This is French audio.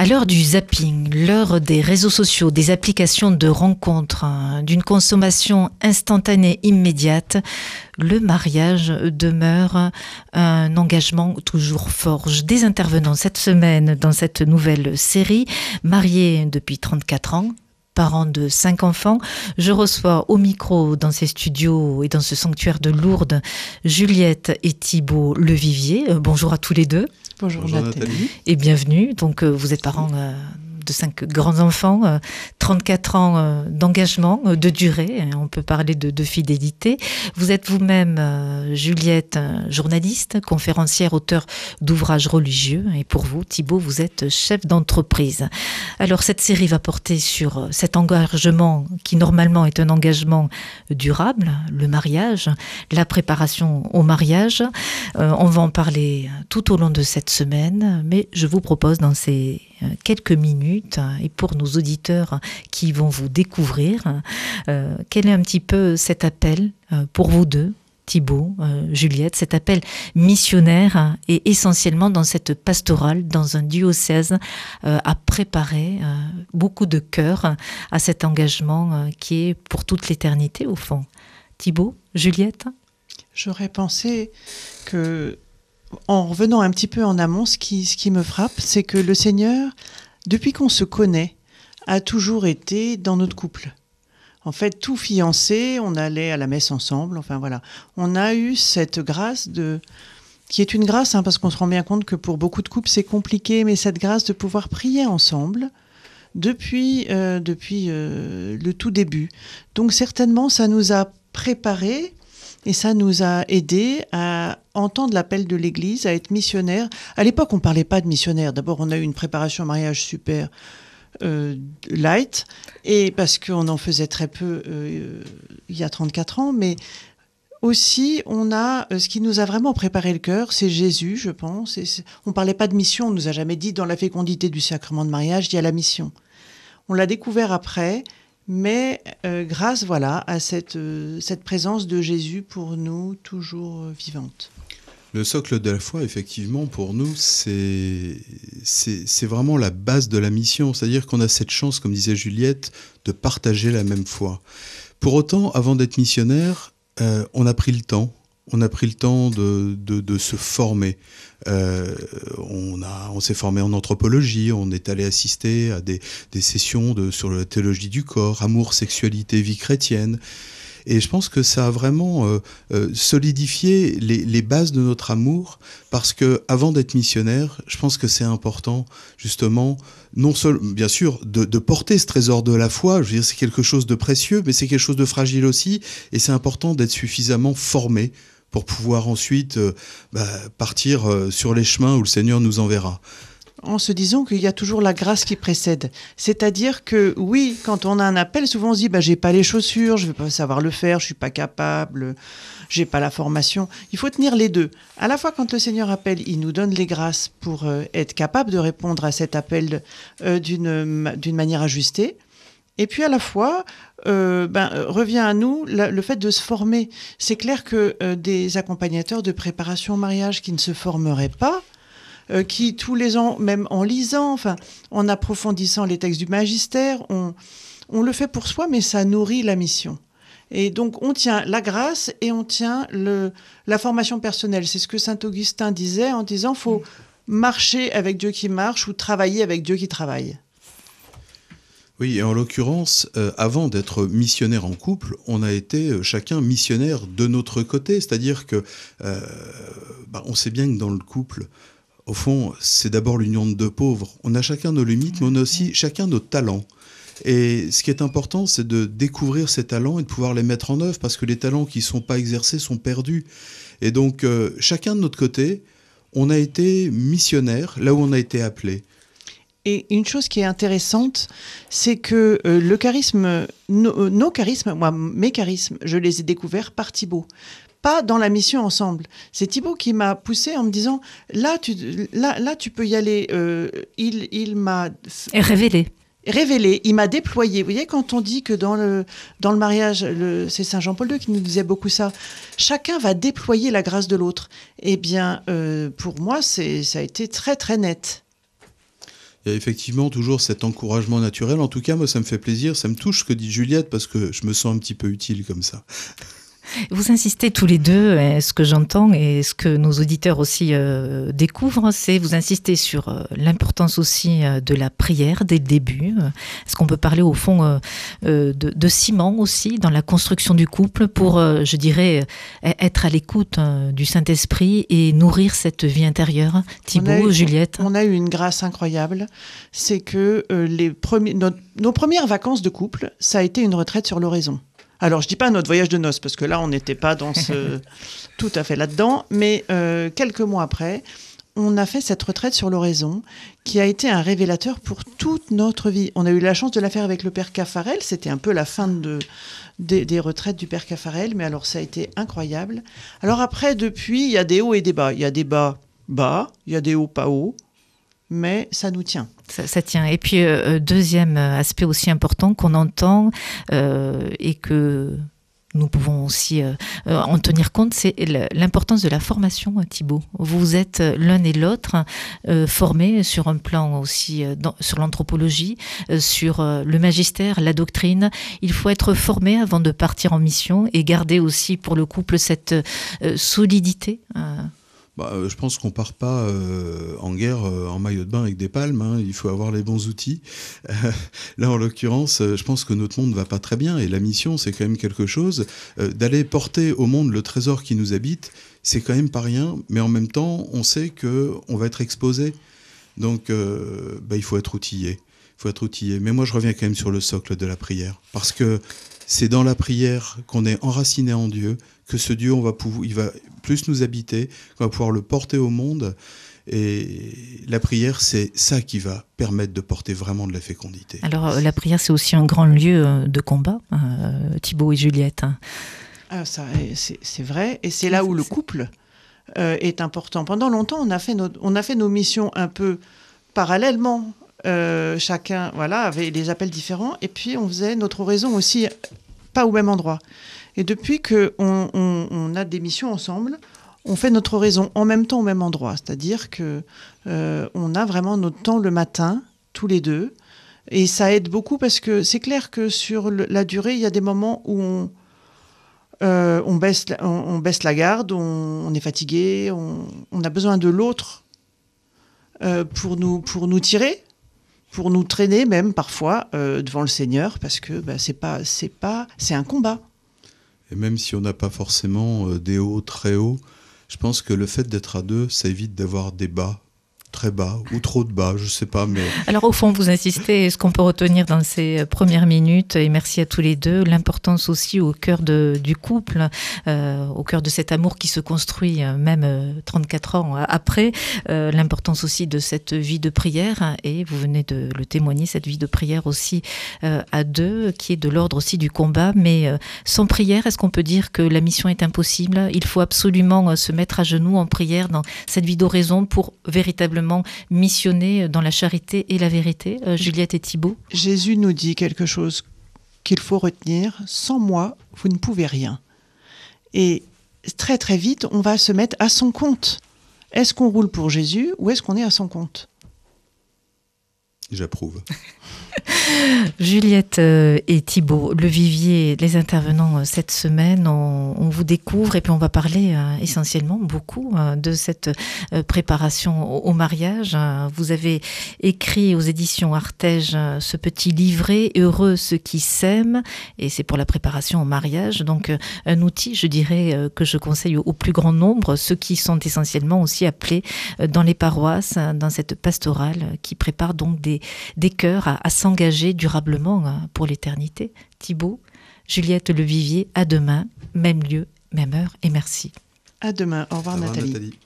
À l'heure du zapping, l'heure des réseaux sociaux, des applications de rencontres, hein, d'une consommation instantanée immédiate, le mariage demeure un engagement toujours fort. Des intervenants cette semaine dans cette nouvelle série, mariés depuis 34 ans, parents de cinq enfants. Je reçois au micro dans ces studios et dans ce sanctuaire de Lourdes Juliette et Thibault Levivier. Euh, bonjour à tous les deux. Bonjour, Nathalie. Et bienvenue. Donc, euh, vous êtes parents euh, de cinq grands-enfants, 34 euh, ans euh, d'engagement, euh, de durée, hein, on peut parler de, fidélité. Vous êtes vous-même, Juliette, journaliste, conférencière, auteur d'ouvrages religieux, et pour vous, Thibault, vous êtes chef d'entreprise. Alors cette série va porter sur cet engagement qui normalement est un engagement durable, le mariage, la préparation au mariage. on va en parler tout au long de cette semaine, mais je vous propose dans ces quelques minutes, et pour nos auditeurs qui vont vous découvrir, euh, quel est un petit peu cet appel euh, pour vous deux Thibault, euh, Juliette, cet appel missionnaire et essentiellement dans cette pastorale, dans un diocèse, à préparer beaucoup de cœur à cet engagement qui est pour toute l'éternité au fond. Thibault, Juliette? J'aurais pensé que en revenant un petit peu en amont, ce qui me frappe, c'est que le Seigneur, depuis qu'on se connaît, a toujours été dans notre couple. En fait, tout fiancé, on allait à la messe ensemble, enfin voilà. On a eu cette grâce de qui est une grâce, hein, parce qu'on se rend bien compte que pour beaucoup de couples c'est compliqué, mais cette grâce de pouvoir prier ensemble depuis, euh, depuis euh, le tout début. Donc certainement, ça nous a préparés et ça nous a aidés à entendre l'appel de l'Église, à être missionnaire. À l'époque, on ne parlait pas de missionnaire. D'abord, on a eu une préparation au mariage super euh, light, et parce qu'on en faisait très peu euh, il y a 34 ans, mais aussi, on a euh, ce qui nous a vraiment préparé le cœur, c'est Jésus, je pense. Et on parlait pas de mission, on nous a jamais dit dans la fécondité du sacrement de mariage, il y a la mission. On l'a découvert après, mais grâce voilà à cette, cette présence de Jésus pour nous toujours vivante. Le socle de la foi, effectivement, pour nous, c'est vraiment la base de la mission. C'est-à-dire qu'on a cette chance, comme disait Juliette, de partager la même foi. Pour autant, avant d'être missionnaire, euh, on a pris le temps. On a pris le temps de, de, se former. Euh, on, a, on s'est formé en anthropologie, on est allé assister à des, des sessions de, sur la théologie du corps, amour, sexualité, vie chrétienne. Et je pense que ça a vraiment euh, euh, solidifié les, bases de notre amour, parce que avant d'être missionnaire, je pense que c'est important, justement, non seulement, bien sûr, de, porter ce trésor de la foi. Je veux dire, c'est quelque chose de précieux, mais c'est quelque chose de fragile aussi, et c'est important d'être suffisamment formé pour pouvoir ensuite euh, bah, partir sur les chemins où le Seigneur nous enverra en se disant qu'il y a toujours la grâce qui précède. C'est-à-dire que oui, quand on a un appel, souvent on se dit bah j'ai pas les chaussures, je vais pas savoir le faire, je suis pas capable, j'ai pas la formation. Il faut tenir les deux. À la fois quand le Seigneur appelle, il nous donne les grâces pour euh, être capable de répondre à cet appel euh, d'une manière ajustée. Et puis à la fois, euh, ben, revient à nous le fait de se former. C'est clair que des accompagnateurs de préparation au mariage qui ne se formeraient pas, euh, qui tous les ans, même en lisant, enfin, en approfondissant les textes du magistère, on, on le fait pour soi, mais ça nourrit la mission. Et donc on tient la grâce et on tient le, la formation personnelle. C'est ce que saint Augustin disait en disant faut marcher avec Dieu qui marche ou travailler avec Dieu qui travaille. Oui, et en l'occurrence, euh, avant d'être missionnaire en couple, on a été euh, chacun missionnaire de notre côté, c'est-à-dire que bah, on sait bien que dans le couple, au fond, c'est d'abord l'union de deux pauvres. On a chacun nos limites, mais on a aussi chacun nos talents. Et ce qui est important, c'est de découvrir ces talents et de pouvoir les mettre en œuvre, parce que les talents qui ne sont pas exercés sont perdus. Et donc, euh, chacun de notre côté, on a été missionnaire là où on a été appelé. Et une chose qui est intéressante, c'est que euh, le charisme, nos charismes, moi, mes charismes, je les ai découverts par Thibault pas dans la mission ensemble. C'est Thibaut qui m'a poussé en me disant là tu, là, là, tu peux y aller. Euh, il il m'a révélé. Révélé, il m'a déployé. Vous voyez, quand on dit que dans le, dans le mariage, c'est Saint Jean-Paul II qui nous disait beaucoup ça, chacun va déployer la grâce de l'autre. Eh bien, euh, pour moi, ça a été très, très net. Il y a effectivement toujours cet encouragement naturel. En tout cas, moi, ça me fait plaisir, ça me touche ce que dit Juliette parce que je me sens un petit peu utile comme ça. Vous insistez tous les deux, ce que j'entends et ce que nos auditeurs aussi euh, découvrent, c'est vous insistez sur euh, l'importance aussi euh, de la prière dès le début. Est-ce qu'on peut parler au fond de, ciment aussi dans la construction du couple pour, je dirais, e-, être à l'écoute du Saint-Esprit et nourrir cette vie intérieure? Thibault, Juliette? On a eu une grâce incroyable, c'est que les premiers, nos premières vacances de couple, ça a été une retraite sur l'oraison. Alors, je dis pas notre voyage de noces, parce que là, on n'était pas dans ce... tout à fait là-dedans, mais euh, quelques mois après, on a fait cette retraite sur l'oraison qui a été un révélateur pour toute notre vie. On a eu la chance de la faire avec le père Caffarel. C'était un peu la fin de, des, des, retraites du père Caffarel, mais alors ça a été incroyable. Alors après, depuis, il y a des hauts et des bas. Il y a des bas bas, il y a des hauts pas hauts, mais ça nous tient. Ça, tient. Et puis, euh, euh, deuxième aspect aussi important qu'on entend euh, et que nous pouvons aussi en tenir compte, c'est l'importance de la formation, Thibault. Vous êtes l'un et l'autre formés sur un plan aussi, sur l'anthropologie, sur le magistère, la doctrine. Il faut être formé avant de partir en mission et garder aussi pour le couple cette solidité. Bah, euh, je pense qu'on part pas euh, en guerre euh, en maillot de bain avec des palmes. Hein. Il faut avoir les bons outils. là, en l'occurrence, je pense que notre monde va pas très bien et la mission, c'est quand même quelque chose. D'aller porter au monde le trésor qui nous habite, c'est quand même pas rien. Mais en même temps, on sait que on va être exposé. Donc, bah, il faut être outillé. Il faut être outillé. Mais moi, je reviens quand même sur le socle de la prière, parce que c'est dans la prière qu'on est enraciné en Dieu, que ce Dieu, on va pouvoir, il va plus nous habiter, qu'on va pouvoir le porter au monde. Et la prière, c'est ça qui va permettre de porter vraiment de la fécondité. Alors, euh, la prière, c'est aussi un grand lieu euh, de combat, euh, Thibault et Juliette. Ah, ça, c'est vrai. Et c'est là où le couple est important. Pendant longtemps, on a fait nos, on a fait nos missions un peu parallèlement. Chacun voilà, avait des appels différents. Et puis, on faisait notre oraison aussi pas au même endroit. Et depuis qu'on on, a des missions ensemble, on fait notre raison en même temps au même endroit. C'est-à-dire que euh, on a vraiment notre temps le matin, tous les deux. Et ça aide beaucoup parce que c'est clair que sur la durée, il y a des moments où on, euh, baisse, la garde, on, est fatigué, on, a besoin de l'autre euh, pour nous tirer, pour nous traîner même parfois devant le Seigneur parce que bah, c'est pas c'est pas c'est un combat. Et même si on n'a pas forcément euh, des hauts très hauts, je pense que le fait d'être à deux, ça évite d'avoir des bas très bas ou trop de bas, je sais pas, mais... Alors au fond, vous insistez, ce qu'on peut retenir dans ces premières minutes, et merci à tous les deux, l'importance aussi au cœur de, du couple, euh, au cœur de cet amour qui se construit euh, même 34 euh, ans après, l'importance aussi de cette vie de prière, et vous venez de le témoigner, cette vie de prière aussi à deux, qui est de l'ordre aussi du combat, mais sans prière, est-ce qu'on peut dire que la mission est impossible? Il faut absolument se mettre à genoux en prière dans cette vie d'oraison pour véritablement missionner dans la charité et la vérité, euh, Juliette et Thibault Jésus nous dit quelque chose qu'il faut retenir. Sans moi, vous ne pouvez rien. Et très très vite, on va se mettre à son compte. Est-ce qu'on roule pour Jésus ou est-ce qu'on est à son compte? J'approuve. Juliette euh, et Thibault, le vivier, les intervenants euh, cette semaine, on, vous découvre et puis on va parler euh, essentiellement beaucoup de cette préparation au, mariage. Vous avez écrit aux éditions Artege ce petit livret Heureux ceux qui s'aiment et c'est pour la préparation au mariage. Donc un outil, je dirais, que je conseille au, plus grand nombre, ceux qui sont essentiellement aussi appelés dans les paroisses, dans cette pastorale qui prépare donc des, des cœurs à, à s'engager durablement hein, pour l'éternité. Thibault, Juliette Levivier, à demain, même lieu, même heure, et merci. À demain. Au revoir, Nathalie.